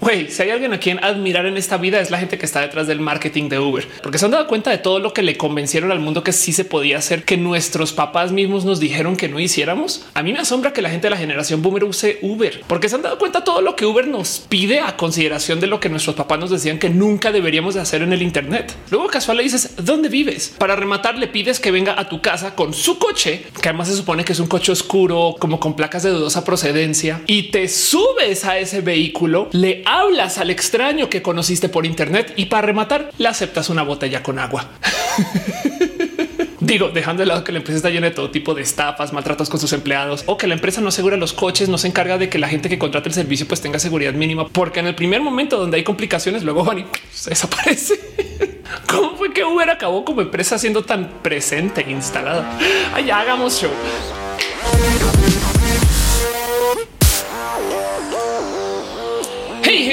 Güey, si hay alguien a quien admirar en esta vida es la gente que está detrás del marketing de Uber, porque se han dado cuenta de todo lo que le convencieron al mundo que sí se podía hacer, que nuestros papás mismos nos dijeron que no hiciéramos. A mí me asombra que la gente de la generación boomer use Uber, porque se han dado cuenta de todo lo que Uber nos pide a consideración de lo que nuestros papás nos decían que nunca deberíamos de hacer en el Internet. Luego casual le dices dónde vives. Para rematar, le pides que venga a tu casa con su coche, que además se supone que es un coche oscuro, como con placas de dudosa procedencia, y te subes a ese vehículo, le hablas al extraño que conociste por internet y para rematar le aceptas una botella con agua. Digo, dejando de lado que la empresa está llena de todo tipo de estafas, maltratos con sus empleados o que la empresa no asegura los coches, no se encarga de que la gente que contrata el servicio pues tenga seguridad mínima, porque en el primer momento donde hay complicaciones luego van y se desaparece. ¿Cómo fue que Uber acabó como empresa siendo tan presente e instalada? Allá hagamos show.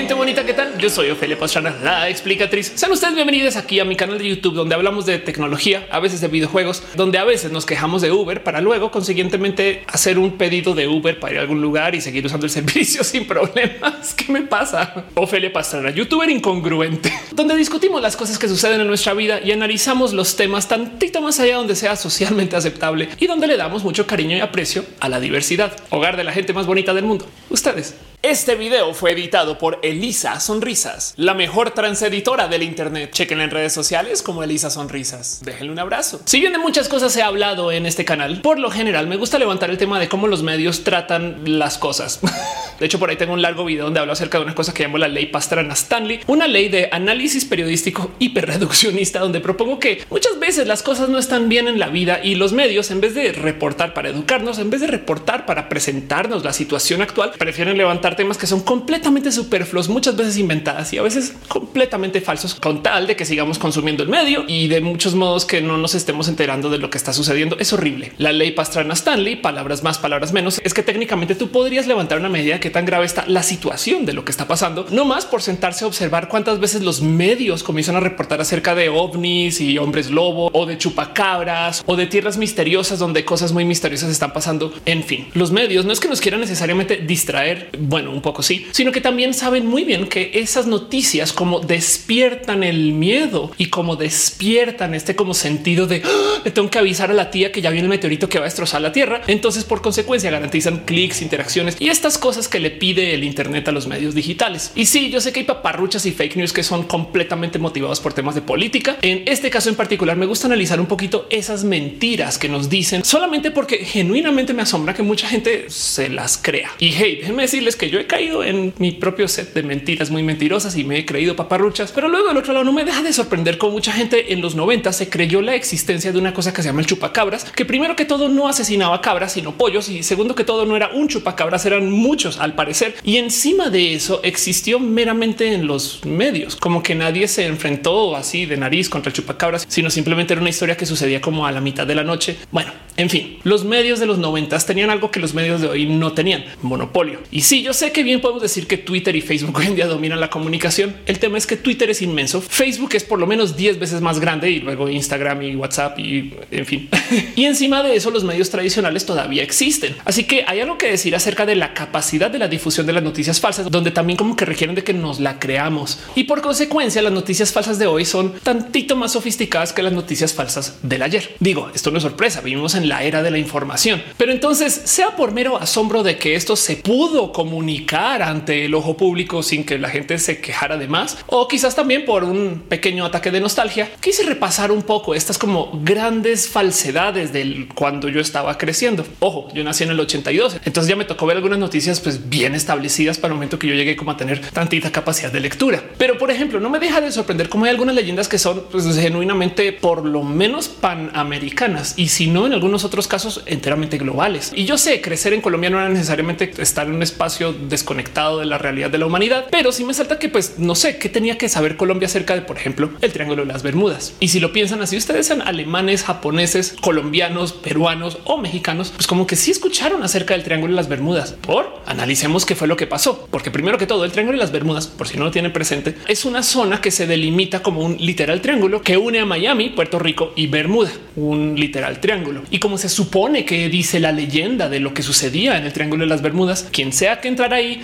Hey, gente bonita, ¿qué tal? Yo soy Ofelia Pastrana, la explicatriz. Sean ustedes bienvenidos aquí a mi canal de YouTube, donde hablamos de tecnología, a veces de videojuegos, donde a veces nos quejamos de Uber para luego consiguientemente hacer un pedido de Uber para ir a algún lugar y seguir usando el servicio sin problemas. ¿Qué me pasa? Ofelia Pastrana, youtuber incongruente, donde discutimos las cosas que suceden en nuestra vida y analizamos los temas tantito más allá donde sea socialmente aceptable y donde le damos mucho cariño y aprecio a la diversidad, hogar de la gente más bonita del mundo. Ustedes. Este video fue editado por Elisa Sonrisas, la mejor transeditora del Internet. Chequen en redes sociales como Elisa Sonrisas. Déjenle un abrazo. Si bien de muchas cosas se ha hablado en este canal, por lo general me gusta levantar el tema de cómo los medios tratan las cosas. De hecho, por ahí tengo un largo video donde hablo acerca de una cosa que llamo la ley Pastrana Stanley, una ley de análisis periodístico hiperreduccionista, donde propongo que muchas veces las cosas no están bien en la vida y los medios, en vez de reportar para educarnos, en vez de reportar para presentarnos la situación actual, prefieren levantar temas que son completamente superfluos, veces inventadas y a veces completamente falsos, con tal de que sigamos consumiendo el medio y de muchos modos que no nos estemos enterando de lo que está sucediendo. Es horrible. La ley Pastrana Stanley, palabras más, palabras menos, es que técnicamente tú podrías levantar una medida qué tan grave está la situación de lo que está pasando, no más por sentarse a observar cuántas veces los medios comienzan a reportar acerca de ovnis y hombres lobo o de chupacabras o de tierras misteriosas donde cosas muy misteriosas están pasando. En fin, los medios no es que nos quieran necesariamente distraer, bueno, un poco sí, sino que también saben muy bien que esas noticias como despiertan el miedo y como despiertan este como sentido de "Ah, le tengo que avisar a la tía que ya viene el meteorito que va a destrozar la tierra. Entonces, por consecuencia, garantizan clics, interacciones y estas cosas que le pide el Internet a los medios digitales. Y sí, yo sé que hay paparruchas y fake news que son completamente motivados por temas de política. En este caso en particular, me gusta analizar un poquito esas mentiras que nos dicen solamente porque genuinamente me asombra que mucha gente se las crea. Y hey, déjenme decirles que yo he caído en mi propio set de mentiras muy mentirosas y me he creído paparruchas, pero luego del otro lado no me deja de sorprender cómo mucha gente en los 90 se creyó la existencia de una cosa que se llama el chupacabras, que primero que todo no asesinaba cabras, sino pollos, y segundo que todo no era un chupacabras, eran muchos al parecer. Y encima de eso existió meramente en los medios, como que nadie se enfrentó así de nariz contra el chupacabras, sino simplemente era una historia que sucedía como a la mitad de la noche. Bueno, en fin, los medios de los noventas tenían algo que los medios de hoy no tenían, monopolio. Y sí, yo sé que bien podemos decir que Twitter y Facebook en dominan la comunicación. El tema es que Twitter es inmenso, Facebook es por lo menos 10 veces más grande y luego Instagram y WhatsApp y en fin. y encima de eso los medios tradicionales todavía existen. Así que hay algo que decir acerca de la capacidad de la difusión de las noticias falsas, donde también como que requieren de que nos la creamos. Y por consecuencia las noticias falsas de hoy son tantito más sofisticadas que las noticias falsas del ayer. Digo, esto no es sorpresa, vivimos en la era de la información. Pero entonces, sea por mero asombro de que esto se pudo comunicar ante el ojo público sin que la gente se quejara de más, o quizás también por un pequeño ataque de nostalgia, quise repasar un poco estas como grandes falsedades del cuando yo estaba creciendo. Ojo, yo nací en el 82, entonces ya me tocó ver algunas noticias pues bien establecidas para el momento que yo llegué como a tener tantita capacidad de lectura. Pero por ejemplo, no me deja de sorprender cómo hay algunas leyendas que son pues, genuinamente por lo menos panamericanas y si no en algunos otros casos enteramente globales. Y yo sé crecer en Colombia no era necesariamente estar en un espacio desconectado de la realidad de la humanidad, pero sí me salta que pues no sé qué tenía que saber Colombia acerca de, por ejemplo, el Triángulo de las Bermudas. Y si lo piensan así, ustedes son alemanes, japoneses, colombianos, peruanos o mexicanos, pues como que sí escucharon acerca del Triángulo de las Bermudas. Por analicemos qué fue lo que pasó, porque primero que todo el Triángulo de las Bermudas, por si no lo tienen presente, es una zona que se delimita como un literal triángulo que une a Miami, Puerto Rico y Bermuda, un literal triángulo. Y como se supone que dice la leyenda de lo que sucedía en el Triángulo de las Bermudas, quien sea que entrara ahí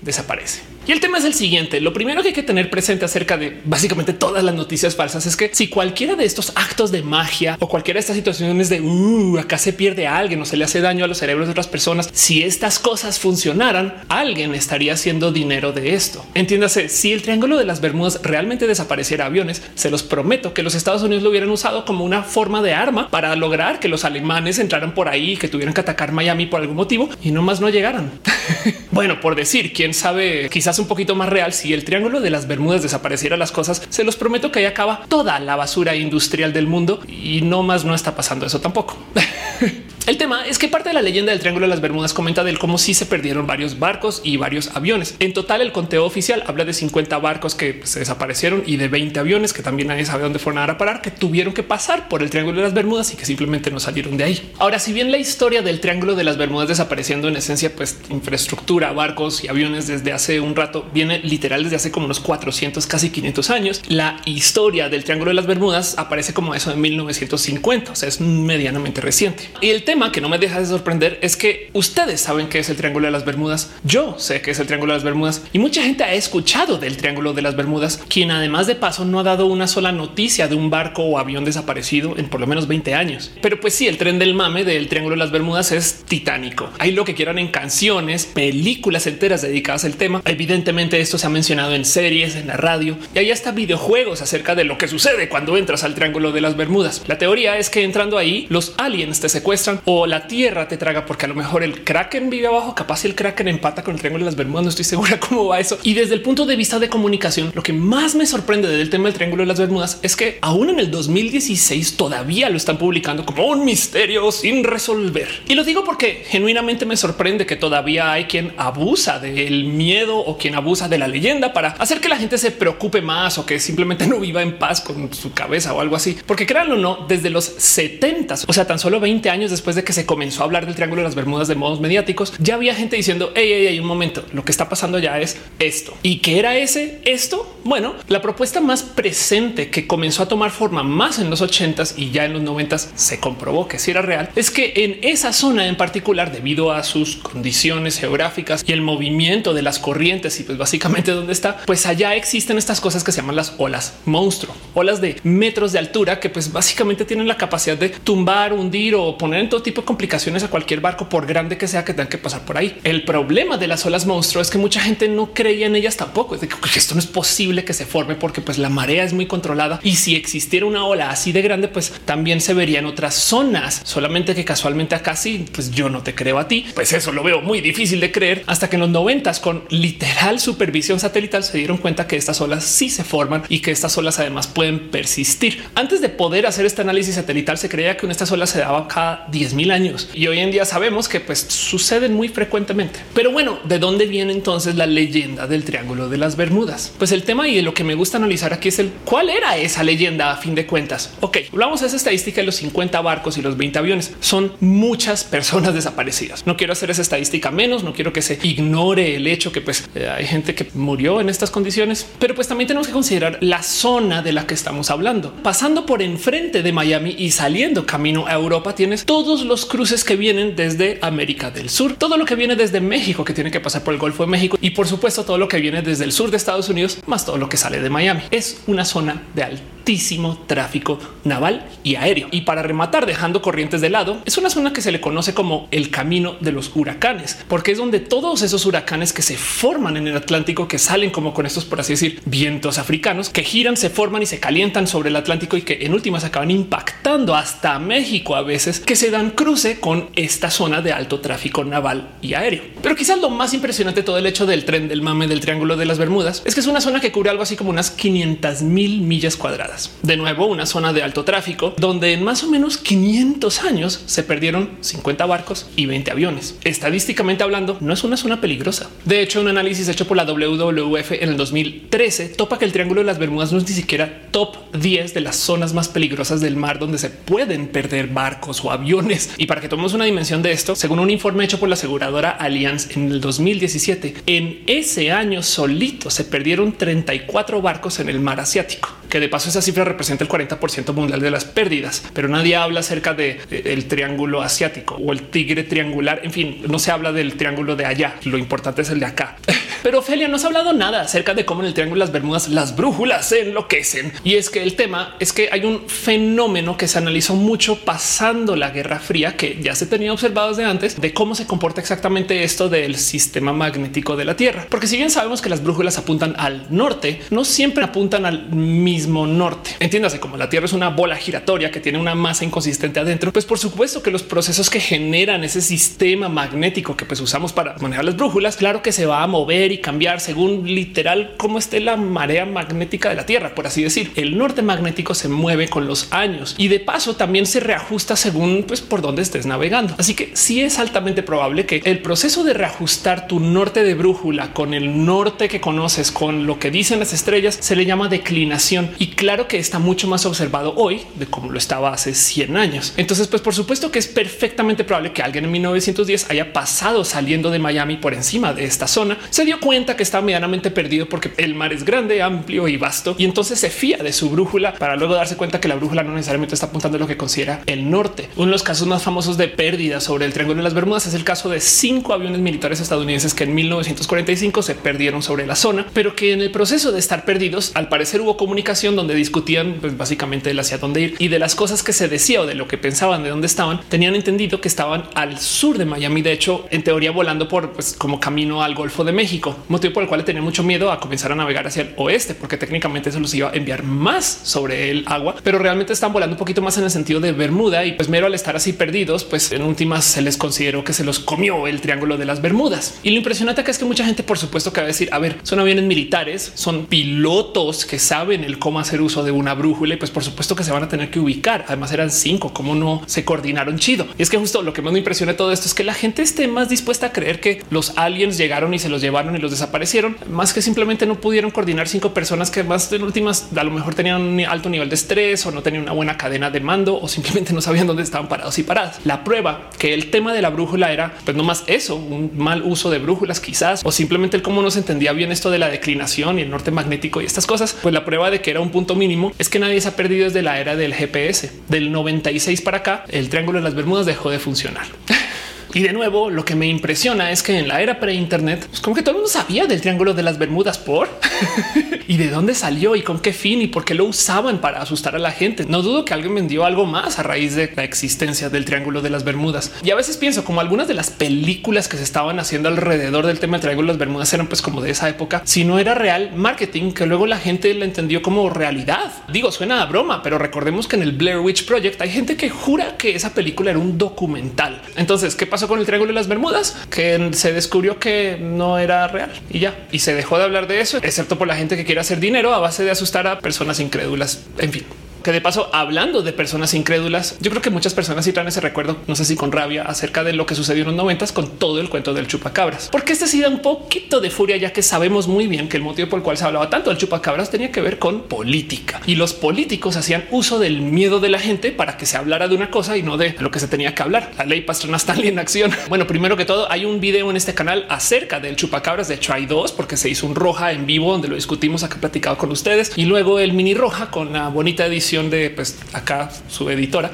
desaparece. Y el tema es el siguiente. Lo primero que hay que tener presente acerca de básicamente todas las noticias falsas es que si cualquiera de estos actos de magia o cualquiera de estas situaciones de uh, acá se pierde a alguien o se le hace daño a los cerebros de otras personas, si estas cosas funcionaran, alguien estaría haciendo dinero de esto. Entiéndase, si el triángulo de las Bermudas realmente desapareciera aviones, se los prometo que los Estados Unidos lo hubieran usado como una forma de arma para lograr que los alemanes entraran por ahí, que tuvieran que atacar Miami por algún motivo y no más no llegaran. bueno, por decir, quién sabe, quizás un poquito más real, si el triángulo de las Bermudas desapareciera las cosas, se los prometo que ahí acaba toda la basura industrial del mundo y no más no está pasando eso tampoco. El tema es que parte de la leyenda del Triángulo de las Bermudas comenta del cómo sí se perdieron varios barcos y varios aviones. En total, el conteo oficial habla de 50 barcos que se desaparecieron y de 20 aviones que también nadie sabe dónde fueron a parar, que tuvieron que pasar por el Triángulo de las Bermudas y que simplemente no salieron de ahí. Ahora, si bien la historia del Triángulo de las Bermudas desapareciendo en esencia, pues infraestructura, barcos y aviones desde hace un rato viene literal desde hace como unos 400, casi 500 años. La historia del Triángulo de las Bermudas aparece como eso en 1950, o sea, es medianamente reciente. Y el tema que no me deja de sorprender es que ustedes saben que es el Triángulo de las Bermudas. Yo sé que es el Triángulo de las Bermudas y mucha gente ha escuchado del Triángulo de las Bermudas, quien además de paso no ha dado una sola noticia de un barco o avión desaparecido en por lo menos 20 años. Pero pues sí, el tren del mame del Triángulo de las Bermudas es titánico. Hay lo que quieran en canciones, películas enteras dedicadas al tema. Evidentemente esto se ha mencionado en series, en la radio y hay hasta videojuegos acerca de lo que sucede cuando entras al Triángulo de las Bermudas. La teoría es que entrando ahí los aliens te secuestran o la tierra te traga, porque a lo mejor el kraken vive abajo, capaz el kraken empata con el triángulo de las Bermudas. No estoy segura cómo va eso. Y desde el punto de vista de comunicación, lo que más me sorprende del tema del triángulo de las Bermudas es que aún en el 2016 todavía lo están publicando como un misterio sin resolver. Y lo digo porque genuinamente me sorprende que todavía hay quien abusa del miedo o quien abusa de la leyenda para hacer que la gente se preocupe más o que simplemente no viva en paz con su cabeza o algo así. Porque créanlo o no, desde los 70, o sea, tan solo 20 años después de que se comenzó a hablar del Triángulo de las Bermudas de modos mediáticos, ya había gente diciendo, hey, hey, hey, un momento, lo que está pasando ya es esto. ¿Y qué era ese esto? Bueno, la propuesta más presente que comenzó a tomar forma más en los 80s y ya en los 90s se comprobó que si era real, es que en esa zona en particular, debido a sus condiciones geográficas y el movimiento de las corrientes y pues básicamente dónde está, pues allá existen estas cosas que se llaman las olas monstruo, olas de metros de altura que pues básicamente tienen la capacidad de tumbar, hundir o poner en todo tipo de complicaciones a cualquier barco, por grande que sea que tengan que pasar por ahí. El problema de las olas monstruo es que mucha gente no creía en ellas tampoco. Es de que esto no es posible que se forme porque pues la marea es muy controlada y si existiera una ola así de grande, pues también se vería en otras zonas. Solamente que casualmente acá sí, pues yo no te creo a ti. Pues eso lo veo muy difícil de creer hasta que en los noventas con literal supervisión satelital se dieron cuenta que estas olas sí se forman y que estas olas además pueden persistir. Antes de poder hacer este análisis satelital se creía que estas olas se daba cada 10 mil años y hoy en día sabemos que pues suceden muy frecuentemente. Pero bueno, ¿de dónde viene entonces la leyenda del Triángulo de las Bermudas? Pues el tema y de lo que me gusta analizar aquí es el cuál era esa leyenda a fin de cuentas. Ok, hablamos de esa estadística de los 50 barcos y los 20 aviones. Son muchas personas desaparecidas. No quiero hacer esa estadística menos, no quiero que se ignore el hecho que pues eh, hay gente que murió en estas condiciones, pero pues también tenemos que considerar la zona de la que estamos hablando. Pasando por enfrente de Miami y saliendo camino a Europa, tienes todos los cruces que vienen desde América del Sur, todo lo que viene desde México, que tiene que pasar por el Golfo de México y por supuesto todo lo que viene desde el sur de Estados Unidos, más todo lo que sale de Miami. Es una zona de altísimo tráfico naval y aéreo. Y para rematar, dejando corrientes de lado, es una zona que se le conoce como el camino de los huracanes, porque es donde todos esos huracanes que se forman en el Atlántico, que salen como con estos, por así decir, vientos africanos, que giran, se forman y se calientan sobre el Atlántico y que en últimas acaban impactando hasta México a veces, que se dan cruce con esta zona de alto tráfico naval y aéreo. Pero quizás lo más impresionante todo el hecho del tren del mame del Triángulo de las Bermudas es que es una zona que cubre algo así como unas 500 mil millas cuadradas. De nuevo, una zona de alto tráfico donde en más o menos 500 años se perdieron 50 barcos y 20 aviones. Estadísticamente hablando, no es una zona peligrosa. De hecho, un análisis hecho por la WWF en el 2013 topa que el Triángulo de las Bermudas no es ni siquiera top 10 de las zonas más peligrosas del mar donde se pueden perder barcos o aviones. Y para que tomemos una dimensión de esto, según un informe hecho por la aseguradora Allianz en el 2017, en ese año solito se perdieron 34 barcos en el mar asiático, que de paso esa cifra representa el 40% mundial de las pérdidas, pero nadie habla acerca de, el triángulo asiático o el tigre triangular. En fin, no se habla del triángulo de allá. Lo importante es el de acá. Pero Ophelia no ha hablado nada acerca de cómo en el triángulo de las Bermudas las brújulas se enloquecen. Y es que el tema es que hay un fenómeno que se analizó mucho pasando la Guerra Fría, que ya se tenía observado desde antes, de cómo se comporta exactamente esto del sistema magnético de la Tierra. Porque si bien sabemos que las brújulas apuntan al norte, no siempre apuntan al mismo norte. Entiéndase, como la Tierra es una bola giratoria que tiene una masa inconsistente adentro, pues por supuesto que los procesos que generan ese sistema magnético que pues usamos para manejar las brújulas, claro que se va a mover y cambiar según literal cómo esté la marea magnética de la Tierra, por así decir. El norte magnético se mueve con los años y de paso también se reajusta según pues por dónde estés navegando. Así que sí es altamente probable que el proceso de reajustar tu norte de brújula con el norte que conoces, con lo que dicen las estrellas, se le llama declinación. Y claro que está mucho más observado hoy de cómo lo estaba hace 100 años. Entonces, pues por supuesto que es perfectamente probable que alguien en 1910 haya pasado saliendo de Miami por encima de esta zona, se dio cuenta que está medianamente perdido porque el mar es grande, amplio y vasto y entonces se fía de su brújula para luego darse cuenta que la brújula no necesariamente está apuntando a lo que considera el norte. Uno de los casos más famosos de pérdida sobre el Triángulo de las Bermudas es el caso de cinco aviones militares estadounidenses que en 1945 se perdieron sobre la zona, pero que en el proceso de estar perdidos, al parecer hubo comunicación donde discutían pues, básicamente el hacia dónde ir y de las cosas que se decía o de lo que pensaban de dónde estaban, tenían entendido que estaban al sur de Miami. De hecho, en teoría volando por pues, como camino al Golfo de México, motivo por el cual tenía mucho miedo a comenzar a navegar hacia el oeste, porque técnicamente eso los iba a enviar más sobre el agua, pero realmente están volando un poquito más en el sentido de Bermuda y pues mero al estar así perdidos, pues en últimas se les consideró que se los comió el triángulo de las Bermudas. Y lo impresionante es que mucha gente, por supuesto, que va a decir, a ver, son aviones militares, son pilotos que saben el cómo hacer uso de una brújula y pues por supuesto que se van a tener que ubicar. Además eran cinco, cómo no se coordinaron chido. Y es que justo lo que más me impresiona todo esto es que la gente esté más dispuesta a creer que los aliens llegaron y se los llevaron y los desaparecieron, más que simplemente no pudieron coordinar cinco personas que más de últimas a lo mejor tenían un alto nivel de estrés o no tenían una buena cadena de mando o simplemente no sabían dónde estaban parados y paradas. La prueba que el tema de la brújula era pues no más eso, un mal uso de brújulas quizás o simplemente el cómo no se entendía bien esto de la declinación y el norte magnético y estas cosas. Pues la prueba de que era un punto mínimo es que nadie se ha perdido desde la era del GPS. Del 96 para acá, el triángulo de las Bermudas dejó de funcionar. Y de nuevo, lo que me impresiona es que en la era pre-internet, pues como que todo el mundo sabía del triángulo de las Bermudas por y de dónde salió y con qué fin y por qué lo usaban para asustar a la gente. No dudo que alguien vendió algo más a raíz de la existencia del triángulo de las Bermudas. Y a veces pienso como algunas de las películas que se estaban haciendo alrededor del tema del triángulo de las Bermudas eran pues como de esa época. Si no era real marketing, que luego la gente la entendió como realidad. Digo, suena a broma, pero recordemos que en el Blair Witch Project hay gente que jura que esa película era un documental. Entonces, ¿qué pasó? con el Triángulo de las Bermudas, que se descubrió que no era real y ya. Y se dejó de hablar de eso, por la gente que quiere hacer dinero a base de asustar a personas incrédulas. En fin que de paso, hablando de personas incrédulas, yo creo que muchas personas sí traen ese recuerdo, no sé si con rabia, acerca de lo que sucedió en los noventas con todo el cuento del chupacabras. Porque este sí da un poquito de furia, ya que sabemos muy bien que el motivo por el cual se hablaba tanto del chupacabras tenía que ver con política y los políticos hacían uso del miedo de la gente para que se hablara de una cosa y no de lo que se tenía que hablar. La ley Pastrana Stanley en acción. Bueno, primero que todo, hay un video en este canal acerca del chupacabras. De hay dos porque se hizo un roja en vivo donde lo discutimos acá platicado con ustedes y luego el mini roja con la bonita edición de pues acá su editora.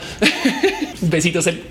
Besitos el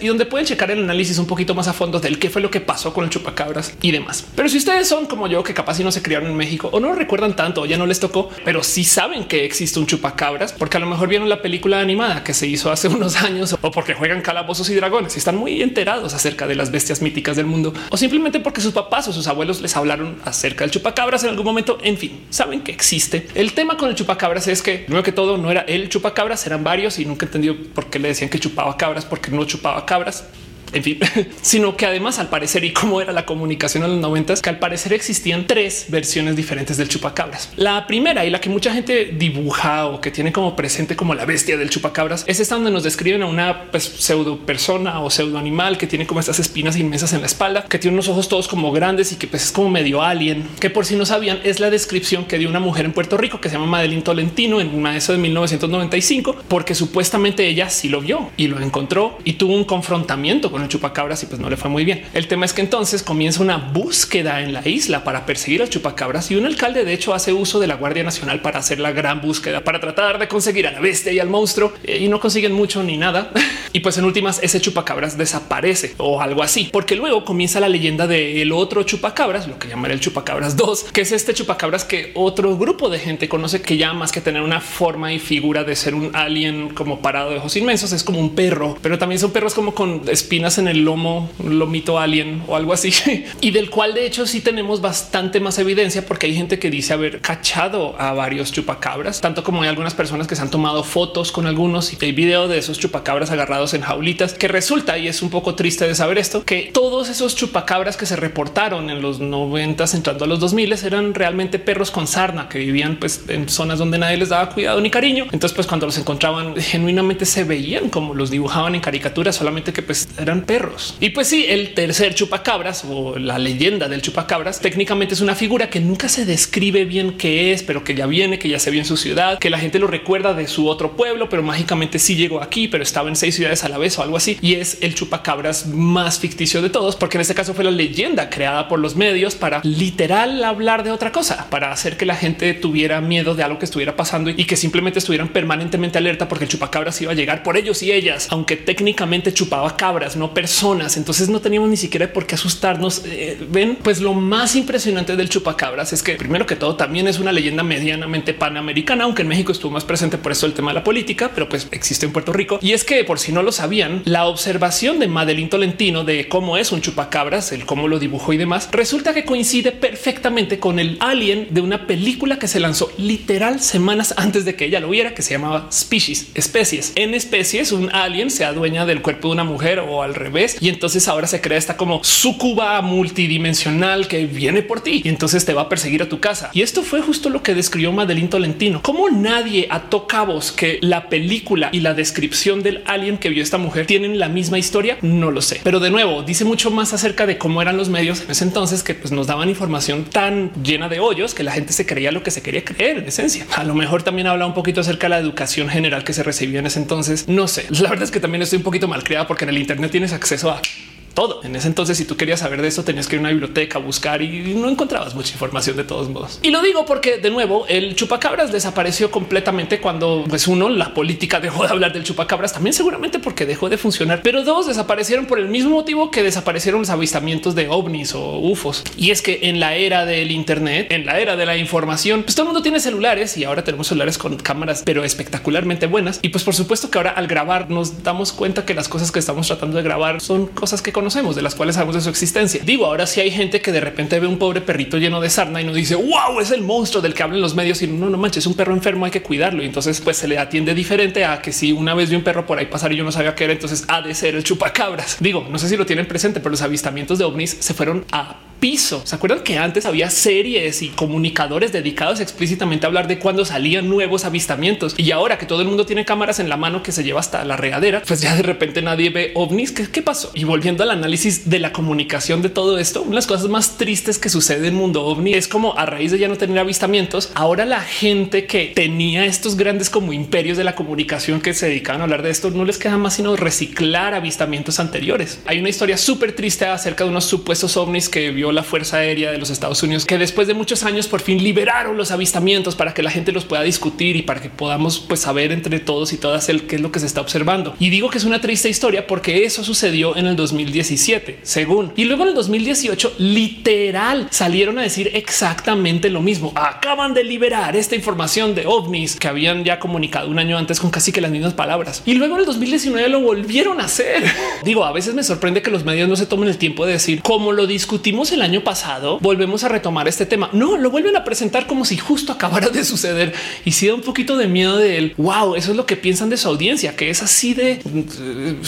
y donde pueden checar el análisis un poquito más a fondo del qué fue lo que pasó con el chupacabras y demás. Pero si ustedes son como yo, que capaz si no se criaron en México o no recuerdan tanto, ya no les tocó, pero sí saben que existe un chupacabras, porque a lo mejor vieron la película animada que se hizo hace unos años o porque juegan calabozos y dragones y están muy enterados acerca de las bestias míticas del mundo o simplemente porque sus papás o sus abuelos les hablaron acerca del chupacabras en algún momento. En fin, saben que existe. El tema con el chupacabras es que primero que todo no era el chupacabras, eran varios y nunca entendió por qué le decían que chupaba cabras, porque no chupaba cabras en fin, sino que además al parecer y cómo era la comunicación en los noventas, que al parecer existían tres versiones diferentes del chupacabras. La primera y la que mucha gente dibuja o que tiene como presente como la bestia del chupacabras es esta donde nos describen a una pues, pseudo persona o pseudo animal que tiene como estas espinas inmensas en la espalda, que tiene unos ojos todos como grandes y que pues, es como medio alien, que por si no sabían es la descripción que dio una mujer en Puerto Rico que se llama Madeline Tolentino en una eso de 1995, porque supuestamente ella sí lo vio y lo encontró y tuvo un confrontamiento con con el chupacabras y pues no le fue muy bien. El tema es que entonces comienza una búsqueda en la isla para perseguir al chupacabras y un alcalde de hecho hace uso de la Guardia Nacional para hacer la gran búsqueda, para tratar de conseguir a la bestia y al monstruo eh, y no consiguen mucho ni nada. y pues en últimas ese chupacabras desaparece o algo así, porque luego comienza la leyenda del otro chupacabras, lo que llamaré el chupacabras 2, que es este chupacabras que otro grupo de gente conoce que ya más que tener una forma y figura de ser un alien como parado de ojos inmensos, es como un perro, pero también son perros como con espinas en el lomo, lomito alien o algo así, y del cual de hecho sí tenemos bastante más evidencia porque hay gente que dice haber cachado a varios chupacabras, tanto como hay algunas personas que se han tomado fotos con algunos y hay video de esos chupacabras agarrados en jaulitas, que resulta, y es un poco triste de saber esto, que todos esos chupacabras que se reportaron en los 90 entrando a los 2000 eran realmente perros con sarna que vivían pues en zonas donde nadie les daba cuidado ni cariño. Entonces pues cuando los encontraban genuinamente se veían como los dibujaban en caricaturas, solamente que pues perros. Y pues sí, el tercer chupacabras o la leyenda del chupacabras técnicamente es una figura que nunca se describe bien qué es, pero que ya viene, que ya se vio en su ciudad, que la gente lo recuerda de su otro pueblo, pero mágicamente sí llegó aquí, pero estaba en seis ciudades a la vez o algo así. Y es el chupacabras más ficticio de todos, porque en este caso fue la leyenda creada por los medios para literal hablar de otra cosa, para hacer que la gente tuviera miedo de algo que estuviera pasando y que simplemente estuvieran permanentemente alerta porque el chupacabras iba a llegar por ellos y ellas, aunque técnicamente chupaba cabras, no personas. Entonces no teníamos ni siquiera por qué asustarnos. Eh, Ven, pues lo más impresionante del chupacabras es que primero que todo también es una leyenda medianamente panamericana, aunque en México estuvo más presente por eso el tema de la política, pero pues existe en Puerto Rico. Y es que por si no lo sabían, la observación de Madeline Tolentino de cómo es un chupacabras, el cómo lo dibujó y demás, resulta que coincide perfectamente con el alien de una película que se lanzó literal semanas antes de que ella lo viera, que se llamaba Species, especies. En especies, un alien se adueña del cuerpo de una mujer o al revés, y entonces ahora se crea esta como sucuba multidimensional que viene por ti y entonces te va a perseguir a tu casa. Y esto fue justo lo que describió Madeline Tolentino. Como nadie ató cabos que la película y la descripción del alien que vio esta mujer tienen la misma historia, no lo sé. Pero de nuevo, dice mucho más acerca de cómo eran los medios en ese entonces que pues, nos daban información tan llena de hoyos que la gente se creía lo que se quería creer en esencia. A lo mejor también habla un poquito acerca de la educación general que se recibía en ese entonces. No sé. La verdad es que también estoy un poquito mal criada porque en el Internet サ、クセスは。Todo. En ese entonces, si tú querías saber de eso, tenías que ir a una biblioteca buscar y no encontrabas mucha información de todos modos. Y lo digo porque de nuevo el chupacabras desapareció completamente cuando pues uno la política dejó de hablar del chupacabras también seguramente porque dejó de funcionar, pero dos desaparecieron por el mismo motivo que desaparecieron los avistamientos de ovnis o ufos. Y es que en la era del Internet, en la era de la información, pues todo el mundo tiene celulares y ahora tenemos celulares con cámaras, pero espectacularmente buenas. Y pues por supuesto que ahora al grabar nos damos cuenta que las cosas que estamos tratando de grabar son cosas que conocemos conocemos, de las cuales sabemos de su existencia. Digo, ahora sí hay gente que de repente ve un pobre perrito lleno de sarna y nos dice wow, es el monstruo del que hablan los medios y no, no manches, es un perro enfermo, hay que cuidarlo. Y entonces pues se le atiende diferente a que si una vez vi un perro por ahí pasar y yo no sabía qué era, entonces ha de ser el chupacabras. Digo, no sé si lo tienen presente, pero los avistamientos de ovnis se fueron a piso. ¿Se acuerdan que antes había series y comunicadores dedicados explícitamente a hablar de cuando salían nuevos avistamientos? Y ahora que todo el mundo tiene cámaras en la mano que se lleva hasta la regadera, pues ya de repente nadie ve ovnis. ¿Qué, qué pasó? Y volviendo al análisis de la comunicación de todo esto, una de las cosas más tristes que sucede en el mundo ovni es como a raíz de ya no tener avistamientos, ahora la gente que tenía estos grandes como imperios de la comunicación que se dedicaban a hablar de esto no les queda más sino reciclar avistamientos anteriores. Hay una historia súper triste acerca de unos supuestos ovnis que vio la Fuerza Aérea de los Estados Unidos, que después de muchos años por fin liberaron los avistamientos para que la gente los pueda discutir y para que podamos pues, saber entre todos y todas el qué es lo que se está observando. Y digo que es una triste historia porque eso sucedió en el 2017, según. Y luego en el 2018, literal, salieron a decir exactamente lo mismo. Acaban de liberar esta información de ovnis que habían ya comunicado un año antes con casi que las mismas palabras. Y luego en el 2019 lo volvieron a hacer. Digo, a veces me sorprende que los medios no se tomen el tiempo de decir cómo lo discutimos el año pasado, volvemos a retomar este tema. No, lo vuelven a presentar como si justo acabara de suceder y si da un poquito de miedo de él. Wow, eso es lo que piensan de su audiencia, que es así de...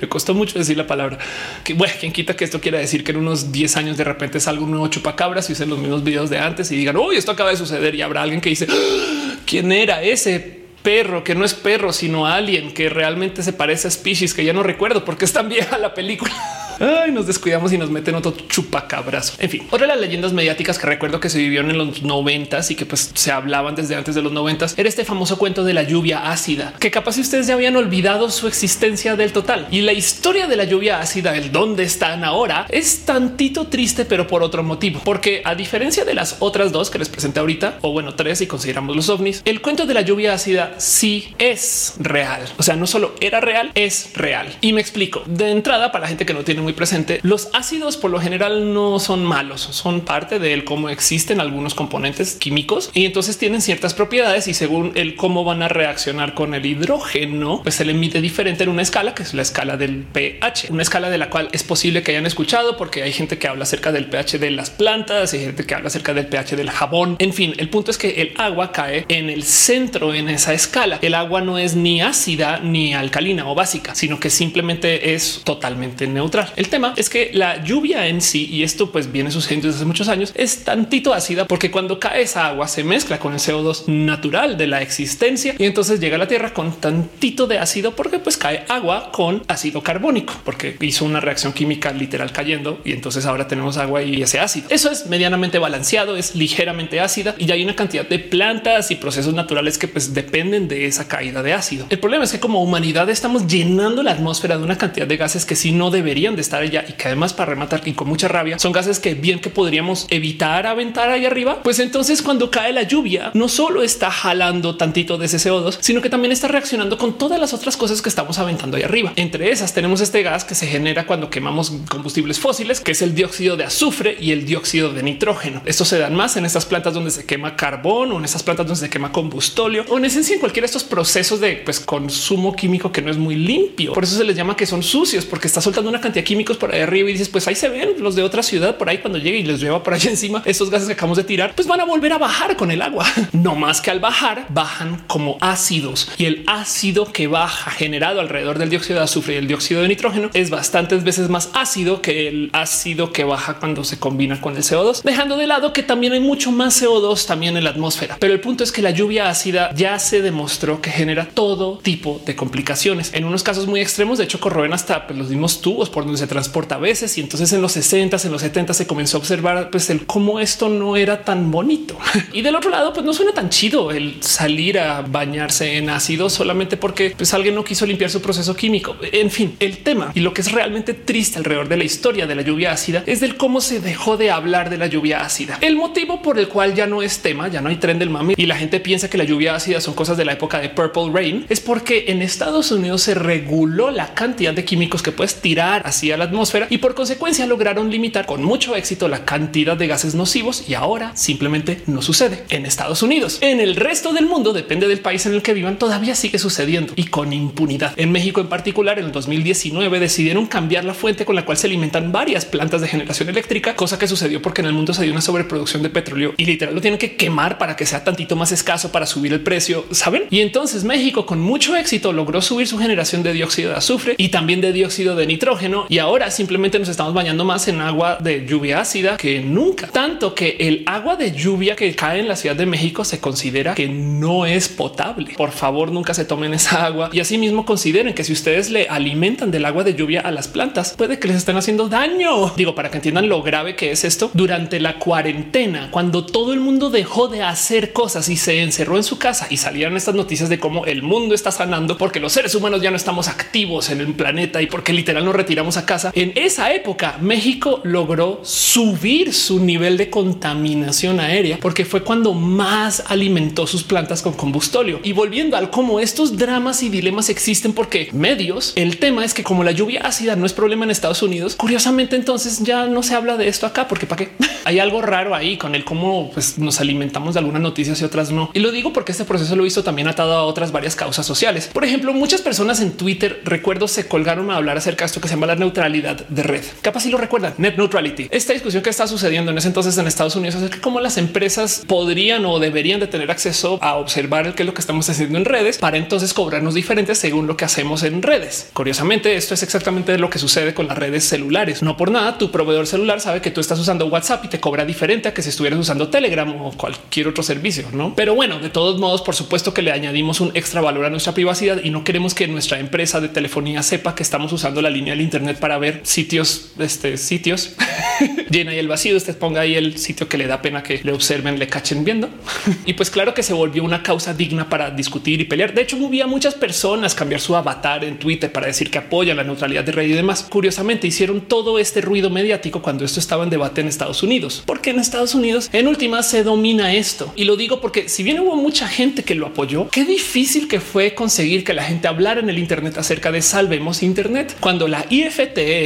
Me costó mucho decir la palabra que bueno, quien quita que esto quiera decir que en unos 10 años de repente salga un nuevo chupacabras y usen los mismos videos de antes y digan, uy, esto acaba de suceder y habrá alguien que dice ¡Ah! quién era ese perro que no es perro, sino alguien que realmente se parece a Species que ya no recuerdo porque es tan vieja la película. Ay, nos descuidamos y nos meten otro chupacabrazo. En fin, otra de las leyendas mediáticas que recuerdo que se vivieron en los noventas y que pues se hablaban desde antes de los noventas era este famoso cuento de la lluvia ácida, que capaz si ustedes ya habían olvidado su existencia del total. Y la historia de la lluvia ácida, el dónde están ahora, es tantito triste, pero por otro motivo, porque a diferencia de las otras dos que les presenté ahorita, o bueno, tres si consideramos los ovnis, el cuento de la lluvia ácida sí es real. O sea, no solo era real, es real. Y me explico. De entrada, para la gente que no tiene muy presente, los ácidos por lo general no son malos, son parte de cómo existen algunos componentes químicos y entonces tienen ciertas propiedades y según el cómo van a reaccionar con el hidrógeno, pues se le mide diferente en una escala que es la escala del pH, una escala de la cual es posible que hayan escuchado porque hay gente que habla acerca del pH de las plantas, hay gente que habla acerca del pH del jabón. En fin, el punto es que el agua cae en el centro en esa escala. El agua no es ni ácida ni alcalina o básica, sino que simplemente es totalmente neutral. El tema es que la lluvia en sí, y esto pues viene sucediendo desde hace muchos años, es tantito ácida porque cuando cae esa agua se mezcla con el CO2 natural de la existencia y entonces llega a la tierra con tantito de ácido porque pues cae agua con ácido carbónico porque hizo una reacción química literal cayendo y entonces ahora tenemos agua y ese ácido. Eso es medianamente balanceado, es ligeramente ácida y ya hay una cantidad de plantas y procesos naturales que pues dependen de esa caída de ácido. El problema es que como humanidad estamos llenando la atmósfera de una cantidad de gases que sí no deberían de estar allá y que además para rematar y con mucha rabia son gases que bien que podríamos evitar aventar ahí arriba, pues entonces cuando cae la lluvia no solo está jalando tantito de ese CO2, sino que también está reaccionando con todas las otras cosas que estamos aventando ahí arriba. Entre esas tenemos este gas que se genera cuando quemamos combustibles fósiles, que es el dióxido de azufre y el dióxido de nitrógeno. Esto se dan más en estas plantas donde se quema carbón o en esas plantas donde se quema combustóleo o en esencia en cualquiera de estos procesos de pues, consumo químico que no es muy limpio. Por eso se les llama que son sucios, porque está soltando una cantidad químicos por ahí arriba y dices, pues ahí se ven los de otra ciudad por ahí cuando llegue y les lleva por allá encima estos gases que acabamos de tirar, pues van a volver a bajar con el agua. No más que al bajar bajan como ácidos y el ácido que baja generado alrededor del dióxido de azufre y el dióxido de nitrógeno es bastantes veces más ácido que el ácido que baja cuando se combina con el CO2, dejando de lado que también hay mucho más CO2 también en la atmósfera. Pero el punto es que la lluvia ácida ya se demostró que genera todo tipo de complicaciones. En unos casos muy extremos, de hecho, corroen hasta pues, los mismos tubos por donde se transporta a veces. Y entonces en los 60, en los 70 se comenzó a observar pues el cómo esto no era tan bonito. y del otro lado, pues no suena tan chido el salir a bañarse en ácido solamente porque pues alguien no quiso limpiar su proceso químico. En fin, el tema y lo que es realmente triste alrededor de la historia de la lluvia ácida es del cómo se dejó de hablar de la lluvia ácida. El motivo por el cual ya no es tema, ya no hay tren del mami y la gente piensa que la lluvia ácida son cosas de la época de Purple Rain es porque en Estados Unidos se reguló la cantidad de químicos que puedes tirar hacia la atmósfera y por consecuencia lograron limitar con mucho éxito la cantidad de gases nocivos y ahora simplemente no sucede en Estados Unidos. En el resto del mundo, depende del país en el que vivan, todavía sigue sucediendo y con impunidad. En México en particular, en el 2019 decidieron cambiar la fuente con la cual se alimentan varias plantas de generación eléctrica, cosa que sucedió porque en el mundo se dio una sobreproducción de petróleo y literal lo tienen que quemar para que sea tantito más escaso para subir el precio, ¿saben? Y entonces México con mucho éxito logró subir su generación de dióxido de azufre y también de dióxido de nitrógeno y ahora simplemente nos estamos bañando más en agua de lluvia ácida que nunca. Tanto que el agua de lluvia que cae en la Ciudad de México se considera que no es potable. Por favor, nunca se tomen esa agua y asimismo consideren que si ustedes le alimentan del agua de lluvia a las plantas, puede que les estén haciendo daño. Digo, para que entiendan lo grave que es esto, durante la cuarentena, cuando todo el mundo dejó de hacer cosas y se encerró en su casa y salieron estas noticias de cómo el mundo está sanando porque los seres humanos ya no estamos activos en el planeta y porque literal nos retiramos a casa. En esa época, México logró subir su nivel de contaminación aérea porque fue cuando más alimentó sus plantas con combustóleo. Y volviendo al cómo estos dramas y dilemas existen porque medios, el tema es que como la lluvia ácida no es problema en Estados Unidos, curiosamente entonces ya no se habla de esto acá porque para qué hay algo raro ahí con el cómo pues, nos alimentamos de algunas noticias y otras no. Y lo digo porque este proceso lo hizo también atado a otras varias causas sociales. Por ejemplo, muchas personas en Twitter recuerdo se colgaron a hablar acerca de esto que se llama la neutralidad de red. Capaz si lo recuerdan, net neutrality. Esta discusión que está sucediendo en ese entonces en Estados Unidos es que cómo las empresas podrían o deberían de tener acceso a observar qué es lo que estamos haciendo en redes para entonces cobrarnos diferentes según lo que hacemos en redes. Curiosamente, esto es exactamente lo que sucede con las redes celulares. No por nada, tu proveedor celular sabe que tú estás usando WhatsApp y te cobra diferente a que si estuvieras usando Telegram o cualquier otro servicio, no? Pero bueno, de todos modos, por supuesto que le añadimos un extra valor a nuestra privacidad y no queremos que nuestra empresa de telefonía sepa que estamos usando la línea del Internet para para ver sitios, este sitios. Llena ahí el vacío. Usted ponga ahí el sitio que le da pena que le observen, le cachen viendo. y pues claro que se volvió una causa digna para discutir y pelear. De hecho, movía muchas personas cambiar su avatar en Twitter para decir que apoyan la neutralidad de red y demás. Curiosamente, hicieron todo este ruido mediático cuando esto estaba en debate en Estados Unidos, porque en Estados Unidos en última se domina esto. Y lo digo porque si bien hubo mucha gente que lo apoyó, qué difícil que fue conseguir que la gente hablara en el Internet acerca de salvemos Internet cuando la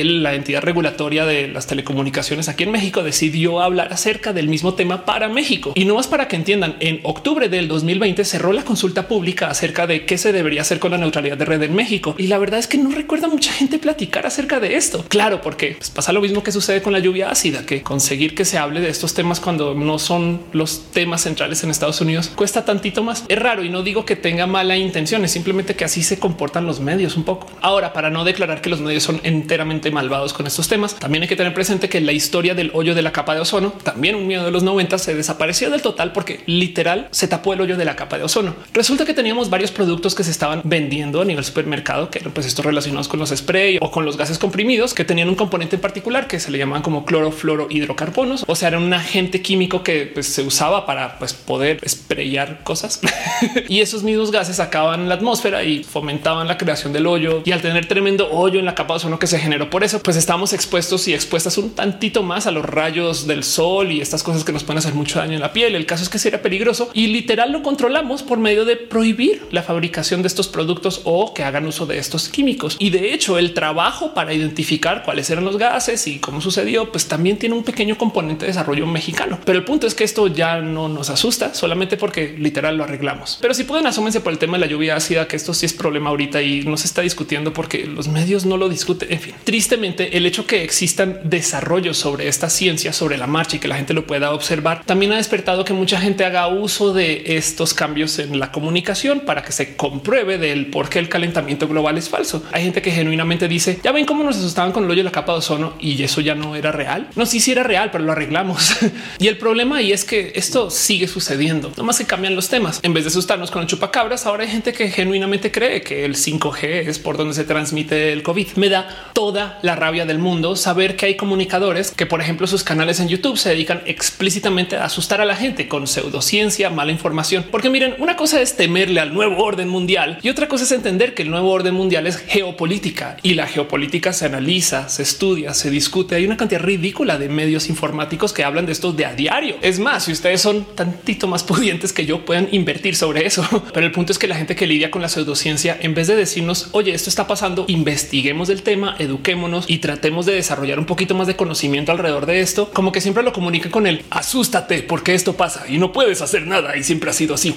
La entidad regulatoria de las telecomunicaciones aquí en México, decidió hablar acerca del mismo tema para México. Y no más para que entiendan, en octubre del 2020 cerró la consulta pública acerca de qué se debería hacer con la neutralidad de red en México. Y la verdad es que no recuerda mucha gente platicar acerca de esto. Claro, porque pues, pasa lo mismo que sucede con la lluvia ácida, que conseguir que se hable de estos temas cuando no son los temas centrales en Estados Unidos cuesta tantito más. Es raro y no digo que tenga mala intención, es simplemente que así se comportan los medios un poco. Ahora, para no declarar que los medios son enteramente malvados con estos temas, también hay que tener presente que la historia del hoyo de la capa de ozono, también un miedo de los 90 se desapareció del total porque literal se tapó el hoyo de la capa de ozono. Resulta que teníamos varios productos que se estaban vendiendo a nivel supermercado, que eran pues estos relacionados con los spray o con los gases comprimidos que tenían un componente en particular que se le llamaban como clorofluoro hidrocarbonos. O sea, era un agente químico que pues, se usaba para pues, poder sprayar cosas y esos mismos gases acaban en la atmósfera y fomentaban la creación del hoyo. Y al tener tremendo hoyo en la capa de ozono que se generó por eso, pues estamos expuestos y expuestas un tantito más a los rayos del sol y estas cosas que nos pueden hacer mucho daño en la piel. El caso es que sería peligroso y literal lo controlamos por medio de prohibir la fabricación de estos productos o que hagan uso de estos químicos. Y de hecho, el trabajo para identificar cuáles eran los gases y cómo sucedió, pues también tiene un pequeño componente de desarrollo mexicano. Pero el punto es que esto ya no nos asusta solamente porque literal lo arreglamos. Pero si pueden, asómense por el tema de la lluvia ácida, que esto sí es problema ahorita y no se está discutiendo porque los medios no lo discuten. En fin, tristemente, el hecho que existan desarrollos sobre esta ciencia, sobre la marcha y que la gente lo pueda observar, también ha despertado que mucha gente haga uso de estos cambios en la comunicación para que se compruebe del por qué el calentamiento global es falso. Hay gente que genuinamente dice ya ven cómo nos asustaban con el hoyo de la capa de ozono y eso ya no era real. No, sí, sí era real, pero lo arreglamos. y el problema ahí es que esto sigue sucediendo. No más que cambian los temas. En vez de asustarnos con el chupacabras, ahora hay gente que genuinamente cree que el 5G es por donde se transmite el COVID. Me da toda la rabia del mundo saber que hay comunicadores que, por ejemplo, sus canales en YouTube se dedican explícitamente a asustar a la gente con pseudociencia, mala información. Porque miren, una cosa es temerle al nuevo orden mundial y otra cosa es entender que el nuevo orden mundial es geopolítica y la geopolítica se analiza, se estudia, se discute. Hay una cantidad ridícula de medios informáticos que hablan de esto de a diario. Es más, si ustedes son tantito más pudientes que yo, puedan invertir sobre eso. Pero el punto es que la gente que lidia con la pseudociencia, en vez de decirnos, oye, esto está pasando, investiguemos del tema, eduquémonos y tratemos de desarrollar un poquito más de conocimiento alrededor de esto, como que siempre lo comunican con el asústate porque esto pasa y no puedes hacer nada y siempre ha sido así.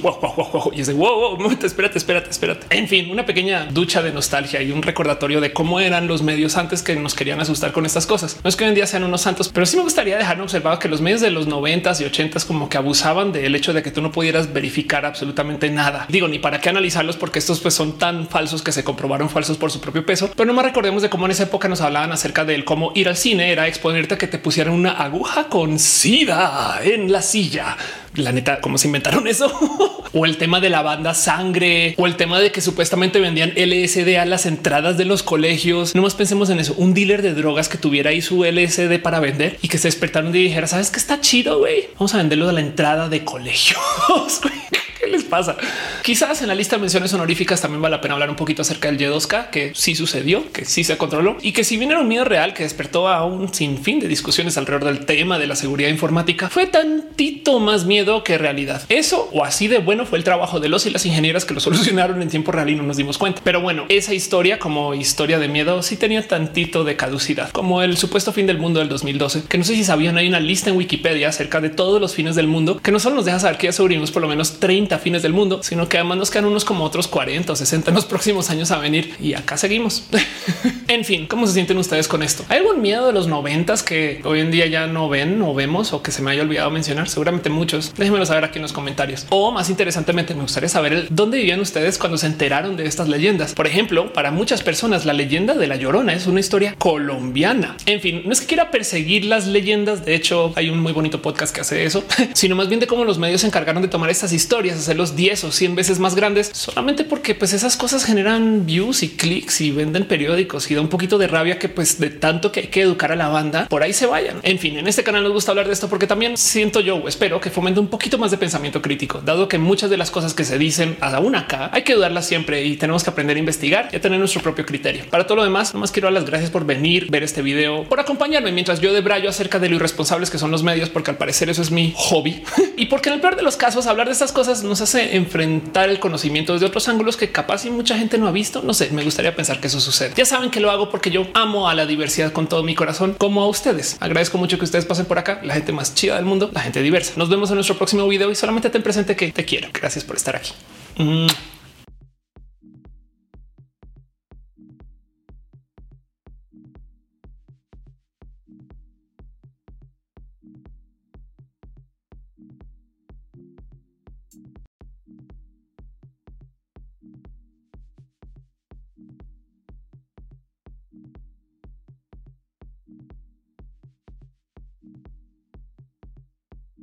Y es de wow, wow, espérate, espérate, espérate. En fin, una pequeña ducha de nostalgia y un recordatorio de cómo eran los medios antes que nos querían asustar con estas cosas. No es que hoy en día sean unos santos, pero sí me gustaría dejar observado que los medios de los noventas y ochentas como que abusaban del hecho de que tú no pudieras verificar absolutamente nada. Digo, ni para qué analizarlos porque estos pues son tan falsos que se comprobaron falsos por su propio peso. Pero no más recordemos de cómo en esa época nos hablaban acerca de cómo ir al cine era exponerte a que te pusieran una aguja con sida en la silla la neta, cómo se inventaron eso o el tema de la banda sangre o el tema de que supuestamente vendían LSD a las entradas de los colegios. No más pensemos en eso. Un dealer de drogas que tuviera ahí su LSD para vender y que se despertaron y dijera, sabes que está chido, güey. Vamos a venderlo de la entrada de colegios. ¿Qué les pasa? Quizás en la lista de menciones honoríficas también vale la pena hablar un poquito acerca del Y2K, que sí sucedió, que sí se controló y que si bien era un miedo real que despertó a un sinfín de discusiones alrededor del tema de la seguridad informática, fue tantito más miedo que realidad. Eso o así de bueno fue el trabajo de los y las ingenieras que lo solucionaron en tiempo real y no nos dimos cuenta. Pero bueno, esa historia como historia de miedo sí tenía tantito de caducidad, como el supuesto fin del mundo del 2012, que no sé si sabían, hay una lista en Wikipedia acerca de todos los fines del mundo que no solo nos deja saber que ya sobrevivimos por lo menos 30 fines del mundo, sino que además nos quedan unos como otros 40 o 60 en los próximos años a venir y acá seguimos. en fin, ¿cómo se sienten ustedes con esto? ¿Hay algún miedo de los noventas que hoy en día ya no ven o vemos o que se me haya olvidado mencionar? Seguramente muchos. Déjenmelo saber aquí en los comentarios. O más interesantemente, me gustaría saber dónde vivían ustedes cuando se enteraron de estas leyendas. Por ejemplo, para muchas personas, la leyenda de la llorona es una historia colombiana. En fin, no es que quiera perseguir las leyendas. De hecho, hay un muy bonito podcast que hace eso, sino más bien de cómo los medios se encargaron de tomar estas historias, hacerlos 10 o 100 veces más grandes solamente porque pues esas cosas generan views y clics y venden periódicos y da un poquito de rabia que pues de tanto que hay que educar a la banda por ahí se vayan. En fin, en este canal nos gusta hablar de esto porque también siento yo o espero que fomente un poquito más de pensamiento crítico, dado que muchas de las cosas que se dicen aún acá hay que dudarlas siempre y tenemos que aprender a investigar y a tener nuestro propio criterio. Para todo lo demás, nomás quiero dar las gracias por venir, ver este video, por acompañarme mientras yo debrayo acerca de lo irresponsables que son los medios, porque al parecer eso es mi hobby y porque en el peor de los casos hablar de estas cosas nos hace enfrentar el conocimiento desde otros ángulos que capaz y mucha gente no ha visto. No sé, me gustaría pensar que eso sucede. Ya saben que lo hago porque yo amo a la diversidad con todo mi corazón, como a ustedes. Agradezco mucho que ustedes pasen por acá, la gente más chida del mundo, la gente diversa. Nos vemos en nuestro próximo video y solamente ten presente que te quiero. Gracias por estar aquí. Mm.